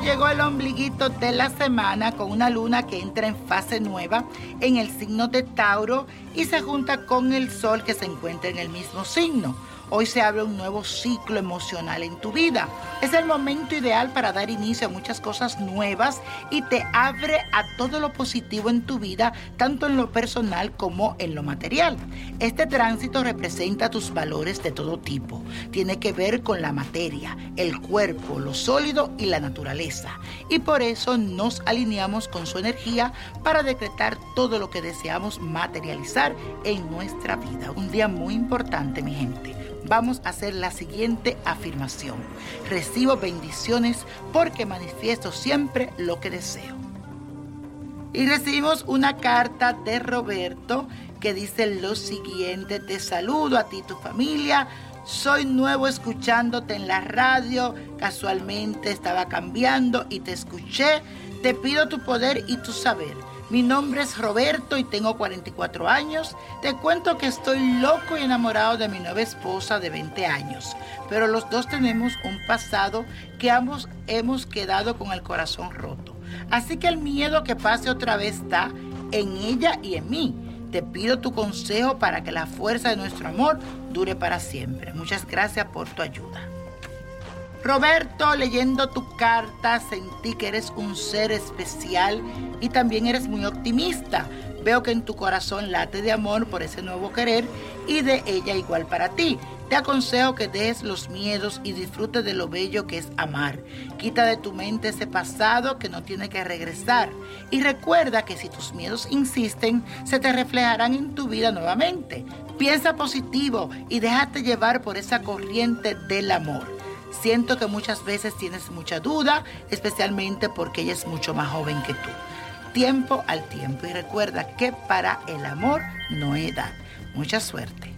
Llegó el ombliguito de la semana con una luna que entra en fase nueva en el signo de Tauro y se junta con el sol que se encuentra en el mismo signo. Hoy se abre un nuevo ciclo emocional en tu vida. Es el momento ideal para dar inicio a muchas cosas nuevas y te abre a todo lo positivo en tu vida, tanto en lo personal como en lo material. Este tránsito representa tus valores de todo tipo. Tiene que ver con la materia, el cuerpo, lo sólido y la naturaleza. Y por eso nos alineamos con su energía para decretar todo lo que deseamos materializar en nuestra vida. Un día muy importante, mi gente vamos a hacer la siguiente afirmación. Recibo bendiciones porque manifiesto siempre lo que deseo. Y recibimos una carta de Roberto que dice lo siguiente, te saludo a ti y tu familia, soy nuevo escuchándote en la radio, casualmente estaba cambiando y te escuché, te pido tu poder y tu saber mi nombre es Roberto y tengo 44 años. Te cuento que estoy loco y enamorado de mi nueva esposa de 20 años, pero los dos tenemos un pasado que ambos hemos quedado con el corazón roto. Así que el miedo que pase otra vez está en ella y en mí. Te pido tu consejo para que la fuerza de nuestro amor dure para siempre. Muchas gracias por tu ayuda. Roberto, leyendo tu carta, sentí que eres un ser especial y también eres muy optimista. Veo que en tu corazón late de amor por ese nuevo querer y de ella igual para ti. Te aconsejo que dejes los miedos y disfrutes de lo bello que es amar. Quita de tu mente ese pasado que no tiene que regresar. Y recuerda que si tus miedos insisten, se te reflejarán en tu vida nuevamente. Piensa positivo y déjate llevar por esa corriente del amor. Siento que muchas veces tienes mucha duda, especialmente porque ella es mucho más joven que tú. Tiempo al tiempo y recuerda que para el amor no hay edad. Mucha suerte.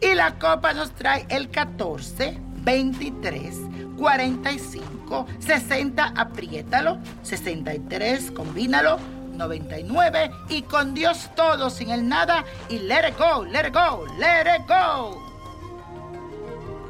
Y la copa nos trae el 14, 23, 45, 60, apriétalo, 63, combínalo, 99 y con Dios todo, sin el nada y let it go, let it go, let it go.